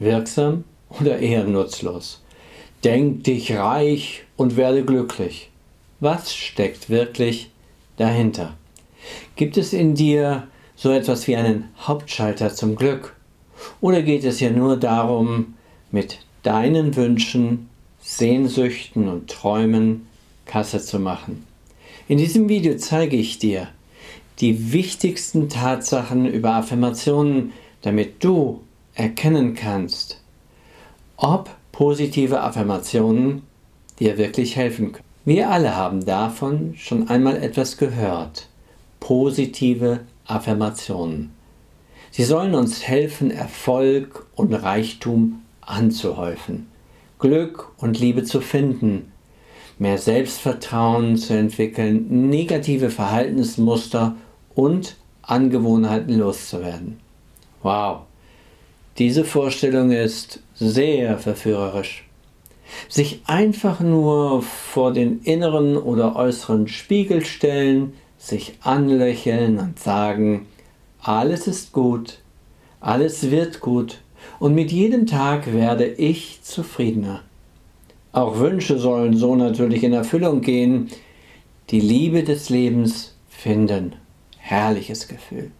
Wirksam oder eher nutzlos? Denk dich reich und werde glücklich. Was steckt wirklich dahinter? Gibt es in dir so etwas wie einen Hauptschalter zum Glück? Oder geht es hier nur darum, mit deinen Wünschen, Sehnsüchten und Träumen Kasse zu machen? In diesem Video zeige ich dir die wichtigsten Tatsachen über Affirmationen, damit du erkennen kannst, ob positive Affirmationen dir wirklich helfen können. Wir alle haben davon schon einmal etwas gehört. Positive Affirmationen. Sie sollen uns helfen, Erfolg und Reichtum anzuhäufen, Glück und Liebe zu finden, mehr Selbstvertrauen zu entwickeln, negative Verhaltensmuster und Angewohnheiten loszuwerden. Wow, diese Vorstellung ist sehr verführerisch. Sich einfach nur vor den inneren oder äußeren Spiegel stellen, sich anlächeln und sagen, alles ist gut, alles wird gut und mit jedem Tag werde ich zufriedener. Auch Wünsche sollen so natürlich in Erfüllung gehen, die Liebe des Lebens finden. Herrliches Gefühl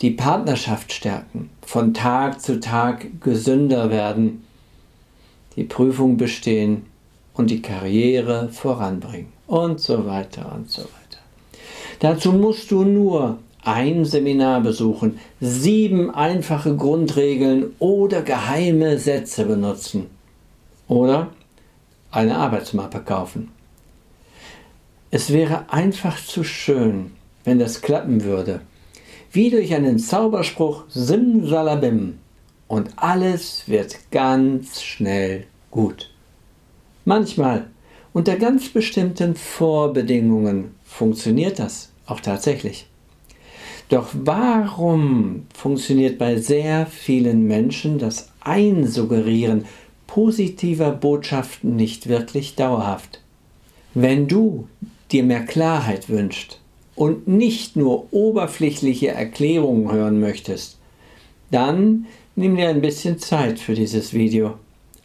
die Partnerschaft stärken, von Tag zu Tag gesünder werden, die Prüfung bestehen und die Karriere voranbringen und so weiter und so weiter. Dazu musst du nur ein Seminar besuchen, sieben einfache Grundregeln oder geheime Sätze benutzen oder eine Arbeitsmappe kaufen. Es wäre einfach zu schön, wenn das klappen würde wie durch einen Zauberspruch Simsalabim und alles wird ganz schnell gut. Manchmal, unter ganz bestimmten Vorbedingungen, funktioniert das auch tatsächlich. Doch warum funktioniert bei sehr vielen Menschen das Einsuggerieren positiver Botschaften nicht wirklich dauerhaft? Wenn du dir mehr Klarheit wünschst, und nicht nur oberflächliche Erklärungen hören möchtest, dann nimm dir ein bisschen Zeit für dieses Video.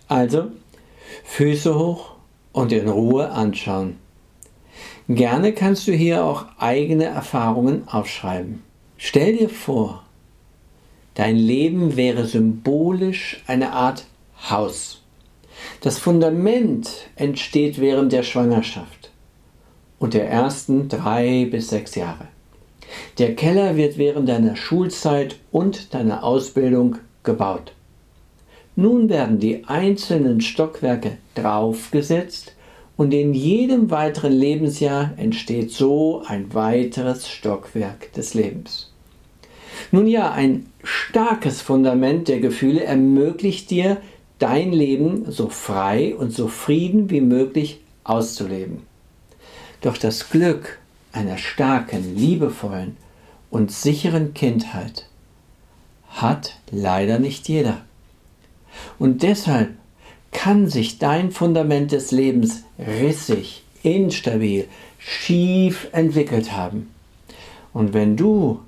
Also Füße hoch und in Ruhe anschauen. Gerne kannst du hier auch eigene Erfahrungen aufschreiben. Stell dir vor, dein Leben wäre symbolisch eine Art Haus. Das Fundament entsteht während der Schwangerschaft und der ersten drei bis sechs Jahre. Der Keller wird während deiner Schulzeit und deiner Ausbildung gebaut. Nun werden die einzelnen Stockwerke draufgesetzt und in jedem weiteren Lebensjahr entsteht so ein weiteres Stockwerk des Lebens. Nun ja, ein starkes Fundament der Gefühle ermöglicht dir, dein Leben so frei und so frieden wie möglich auszuleben. Doch das Glück einer starken, liebevollen und sicheren Kindheit hat leider nicht jeder. Und deshalb kann sich dein Fundament des Lebens rissig, instabil, schief entwickelt haben. Und wenn du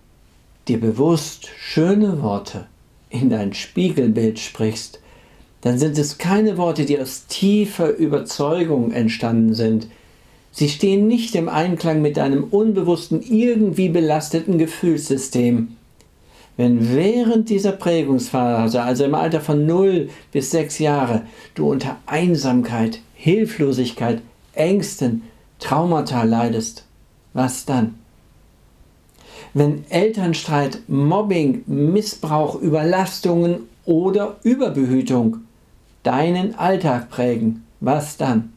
dir bewusst schöne Worte in dein Spiegelbild sprichst, dann sind es keine Worte, die aus tiefer Überzeugung entstanden sind, Sie stehen nicht im Einklang mit deinem unbewussten, irgendwie belasteten Gefühlssystem. Wenn während dieser Prägungsphase, also im Alter von 0 bis 6 Jahre, du unter Einsamkeit, Hilflosigkeit, Ängsten, Traumata leidest, was dann? Wenn Elternstreit, Mobbing, Missbrauch, Überlastungen oder Überbehütung deinen Alltag prägen, was dann?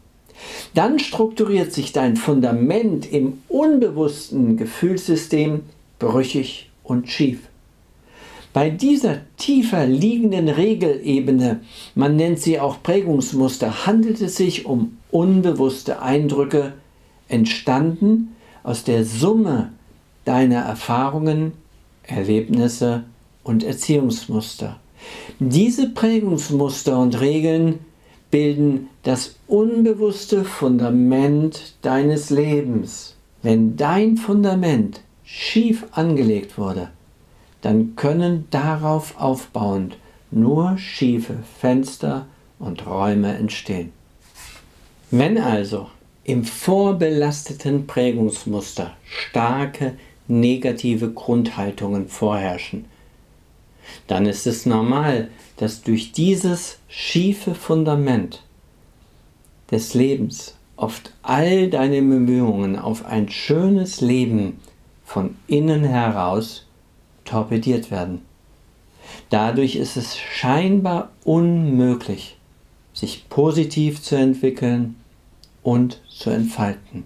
Dann strukturiert sich dein Fundament im unbewussten Gefühlssystem brüchig und schief. Bei dieser tiefer liegenden Regelebene, man nennt sie auch Prägungsmuster, handelt es sich um unbewusste Eindrücke, entstanden aus der Summe deiner Erfahrungen, Erlebnisse und Erziehungsmuster. Diese Prägungsmuster und Regeln bilden das unbewusste Fundament deines Lebens. Wenn dein Fundament schief angelegt wurde, dann können darauf aufbauend nur schiefe Fenster und Räume entstehen. Wenn also im vorbelasteten Prägungsmuster starke negative Grundhaltungen vorherrschen, dann ist es normal, dass durch dieses schiefe Fundament des Lebens oft all deine Bemühungen auf ein schönes Leben von innen heraus torpediert werden. Dadurch ist es scheinbar unmöglich, sich positiv zu entwickeln und zu entfalten.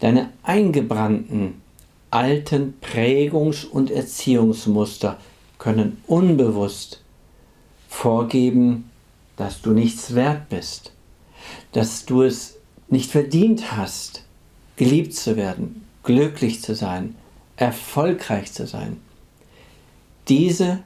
Deine eingebrannten alten Prägungs- und Erziehungsmuster können unbewusst vorgeben, dass du nichts wert bist, dass du es nicht verdient hast, geliebt zu werden, glücklich zu sein, erfolgreich zu sein. Diese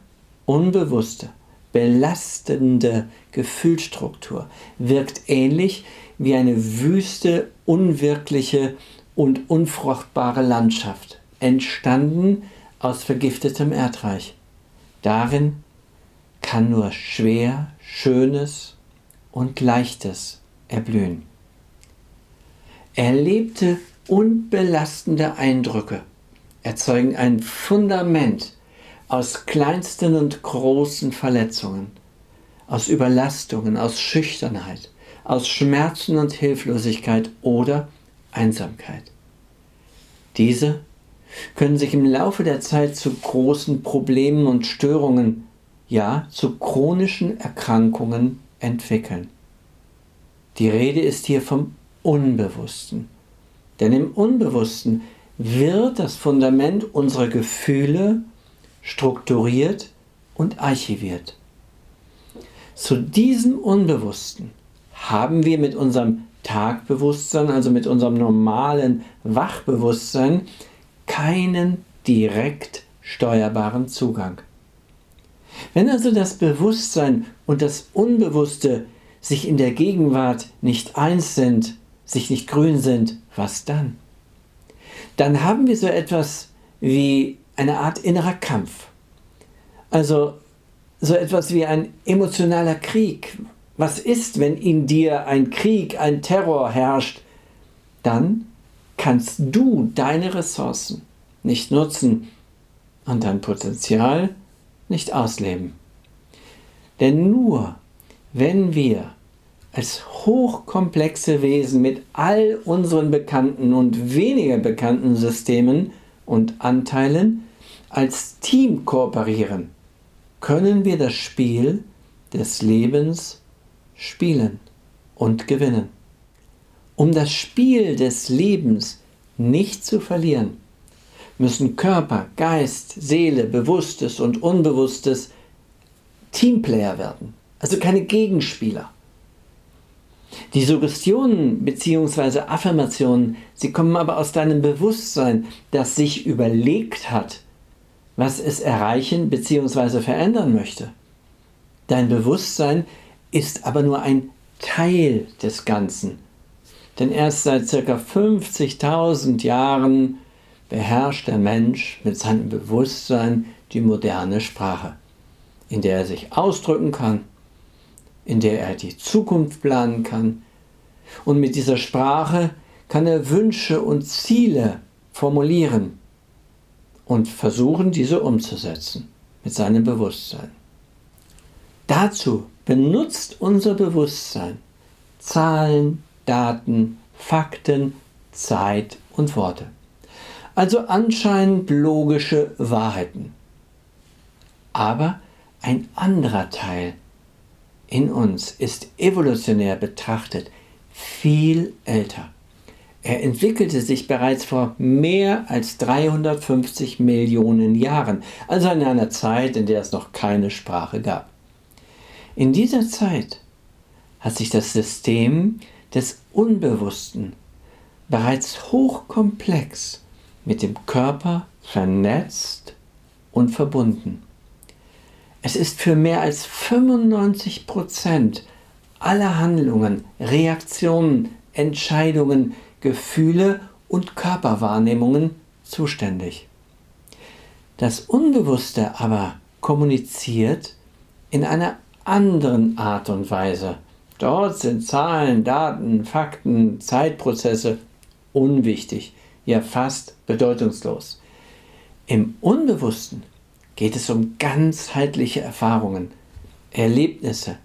unbewusste, belastende Gefühlsstruktur wirkt ähnlich wie eine wüste, unwirkliche und unfruchtbare Landschaft, entstanden aus vergiftetem Erdreich. Darin kann nur schwer, schönes und leichtes erblühen. Erlebte und belastende Eindrücke erzeugen ein Fundament aus kleinsten und großen Verletzungen, aus Überlastungen, aus Schüchternheit, aus Schmerzen und Hilflosigkeit oder Einsamkeit. Diese können sich im Laufe der Zeit zu großen Problemen und Störungen, ja zu chronischen Erkrankungen entwickeln. Die Rede ist hier vom Unbewussten. Denn im Unbewussten wird das Fundament unserer Gefühle strukturiert und archiviert. Zu diesem Unbewussten haben wir mit unserem Tagbewusstsein, also mit unserem normalen Wachbewusstsein, keinen direkt steuerbaren Zugang. Wenn also das Bewusstsein und das Unbewusste sich in der Gegenwart nicht eins sind, sich nicht grün sind, was dann? Dann haben wir so etwas wie eine Art innerer Kampf. Also so etwas wie ein emotionaler Krieg, was ist, wenn in dir ein Krieg, ein Terror herrscht? Dann kannst du deine Ressourcen nicht nutzen und dein Potenzial nicht ausleben. Denn nur wenn wir als hochkomplexe Wesen mit all unseren bekannten und weniger bekannten Systemen und Anteilen als Team kooperieren, können wir das Spiel des Lebens spielen und gewinnen. Um das Spiel des Lebens nicht zu verlieren, müssen Körper, Geist, Seele, Bewusstes und Unbewusstes Teamplayer werden, also keine Gegenspieler. Die Suggestionen bzw. Affirmationen, sie kommen aber aus deinem Bewusstsein, das sich überlegt hat, was es erreichen bzw. verändern möchte. Dein Bewusstsein ist aber nur ein Teil des Ganzen. Denn erst seit ca. 50.000 Jahren beherrscht der Mensch mit seinem Bewusstsein die moderne Sprache, in der er sich ausdrücken kann, in der er die Zukunft planen kann. Und mit dieser Sprache kann er Wünsche und Ziele formulieren und versuchen, diese umzusetzen mit seinem Bewusstsein. Dazu benutzt unser Bewusstsein Zahlen, Daten, Fakten, Zeit und Worte. Also anscheinend logische Wahrheiten. Aber ein anderer Teil in uns ist evolutionär betrachtet viel älter. Er entwickelte sich bereits vor mehr als 350 Millionen Jahren, also in einer Zeit, in der es noch keine Sprache gab. In dieser Zeit hat sich das System des Unbewussten bereits hochkomplex mit dem Körper vernetzt und verbunden. Es ist für mehr als 95 Prozent aller Handlungen, Reaktionen, Entscheidungen, Gefühle und Körperwahrnehmungen zuständig. Das Unbewusste aber kommuniziert in einer anderen Art und Weise. Dort sind Zahlen, Daten, Fakten, Zeitprozesse unwichtig, ja fast bedeutungslos. Im Unbewussten geht es um ganzheitliche Erfahrungen, Erlebnisse,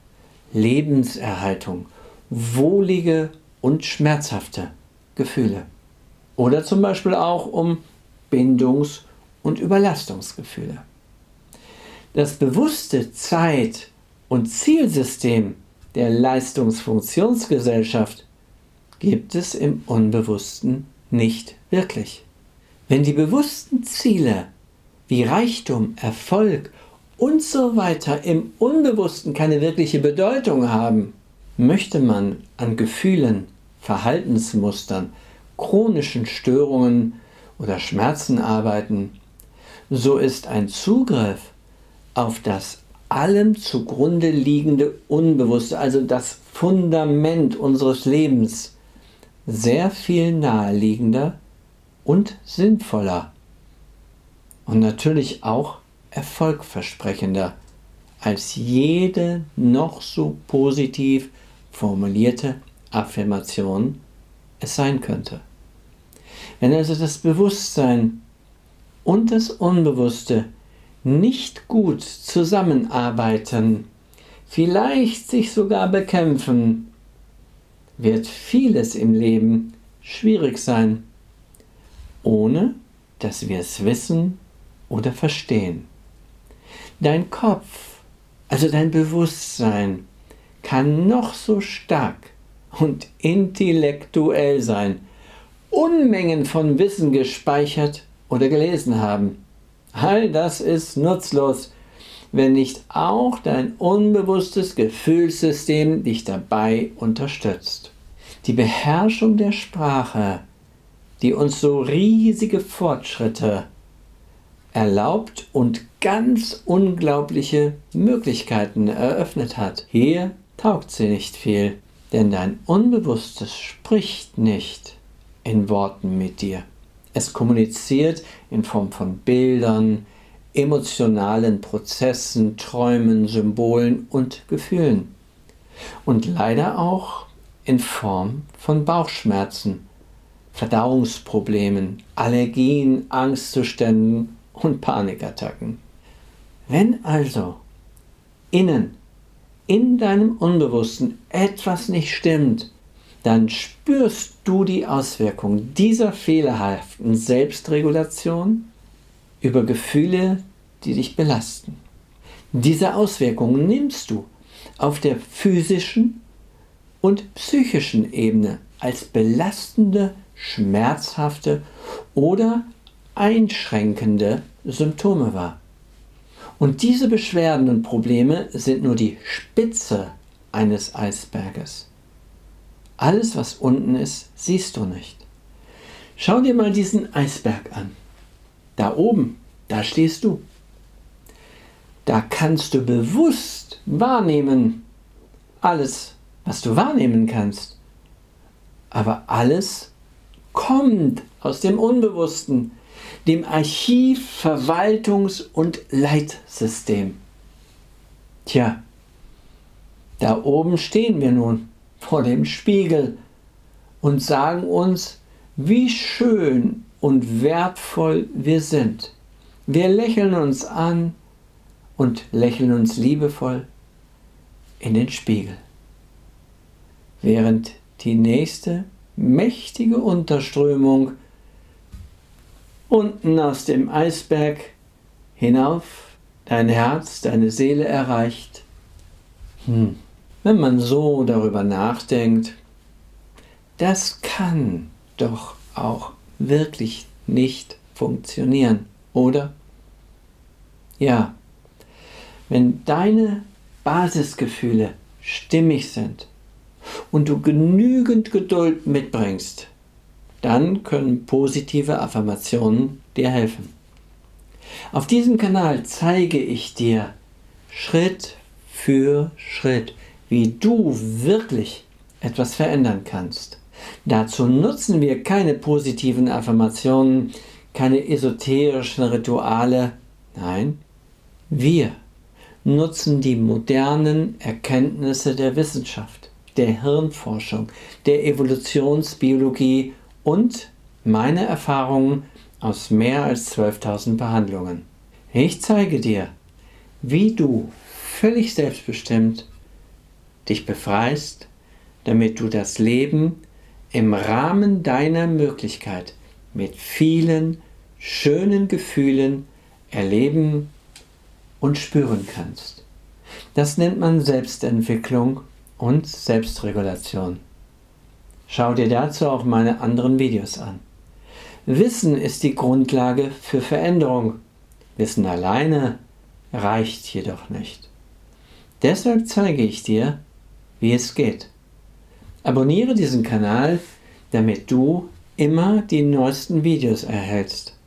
Lebenserhaltung, wohlige und schmerzhafte Gefühle. Oder zum Beispiel auch um Bindungs- und Überlastungsgefühle. Das bewusste Zeit- und Zielsystem der Leistungsfunktionsgesellschaft gibt es im Unbewussten nicht wirklich. Wenn die bewussten Ziele wie Reichtum, Erfolg und so weiter im Unbewussten keine wirkliche Bedeutung haben, möchte man an Gefühlen, Verhaltensmustern, chronischen Störungen oder Schmerzen arbeiten, so ist ein Zugriff auf das allem zugrunde liegende Unbewusste, also das Fundament unseres Lebens, sehr viel naheliegender und sinnvoller und natürlich auch erfolgversprechender als jede noch so positiv formulierte Affirmation es sein könnte. Wenn also das Bewusstsein und das Unbewusste nicht gut zusammenarbeiten, vielleicht sich sogar bekämpfen, wird vieles im Leben schwierig sein, ohne dass wir es wissen oder verstehen. Dein Kopf, also dein Bewusstsein, kann noch so stark und intellektuell sein, Unmengen von Wissen gespeichert oder gelesen haben. All das ist nutzlos, wenn nicht auch dein unbewusstes Gefühlssystem dich dabei unterstützt. Die Beherrschung der Sprache, die uns so riesige Fortschritte erlaubt und ganz unglaubliche Möglichkeiten eröffnet hat. Hier taugt sie nicht viel, denn dein Unbewusstes spricht nicht in Worten mit dir. Es kommuniziert in Form von Bildern, emotionalen Prozessen, Träumen, Symbolen und Gefühlen. Und leider auch in Form von Bauchschmerzen, Verdauungsproblemen, Allergien, Angstzuständen und Panikattacken. Wenn also innen in deinem Unbewussten etwas nicht stimmt, dann spürst du die Auswirkungen dieser fehlerhaften Selbstregulation über Gefühle, die dich belasten. Diese Auswirkungen nimmst du auf der physischen und psychischen Ebene als belastende, schmerzhafte oder einschränkende Symptome wahr. Und diese Beschwerden und Probleme sind nur die Spitze eines Eisberges. Alles, was unten ist, siehst du nicht. Schau dir mal diesen Eisberg an. Da oben, da stehst du. Da kannst du bewusst wahrnehmen, alles, was du wahrnehmen kannst. Aber alles kommt aus dem Unbewussten, dem Archiv-, Verwaltungs- und Leitsystem. Tja, da oben stehen wir nun vor dem Spiegel und sagen uns, wie schön und wertvoll wir sind. Wir lächeln uns an und lächeln uns liebevoll in den Spiegel. Während die nächste mächtige Unterströmung unten aus dem Eisberg hinauf dein Herz, deine Seele erreicht. Hm. Wenn man so darüber nachdenkt, das kann doch auch wirklich nicht funktionieren, oder? Ja, wenn deine Basisgefühle stimmig sind und du genügend Geduld mitbringst, dann können positive Affirmationen dir helfen. Auf diesem Kanal zeige ich dir Schritt für Schritt, wie du wirklich etwas verändern kannst. Dazu nutzen wir keine positiven Affirmationen, keine esoterischen Rituale. Nein, wir nutzen die modernen Erkenntnisse der Wissenschaft, der Hirnforschung, der Evolutionsbiologie und meine Erfahrungen aus mehr als 12.000 Behandlungen. Ich zeige dir, wie du völlig selbstbestimmt dich befreist, damit du das Leben im Rahmen deiner Möglichkeit mit vielen schönen Gefühlen erleben und spüren kannst. Das nennt man Selbstentwicklung und Selbstregulation. Schau dir dazu auch meine anderen Videos an. Wissen ist die Grundlage für Veränderung. Wissen alleine reicht jedoch nicht. Deshalb zeige ich dir, wie es geht. Abonniere diesen Kanal, damit du immer die neuesten Videos erhältst.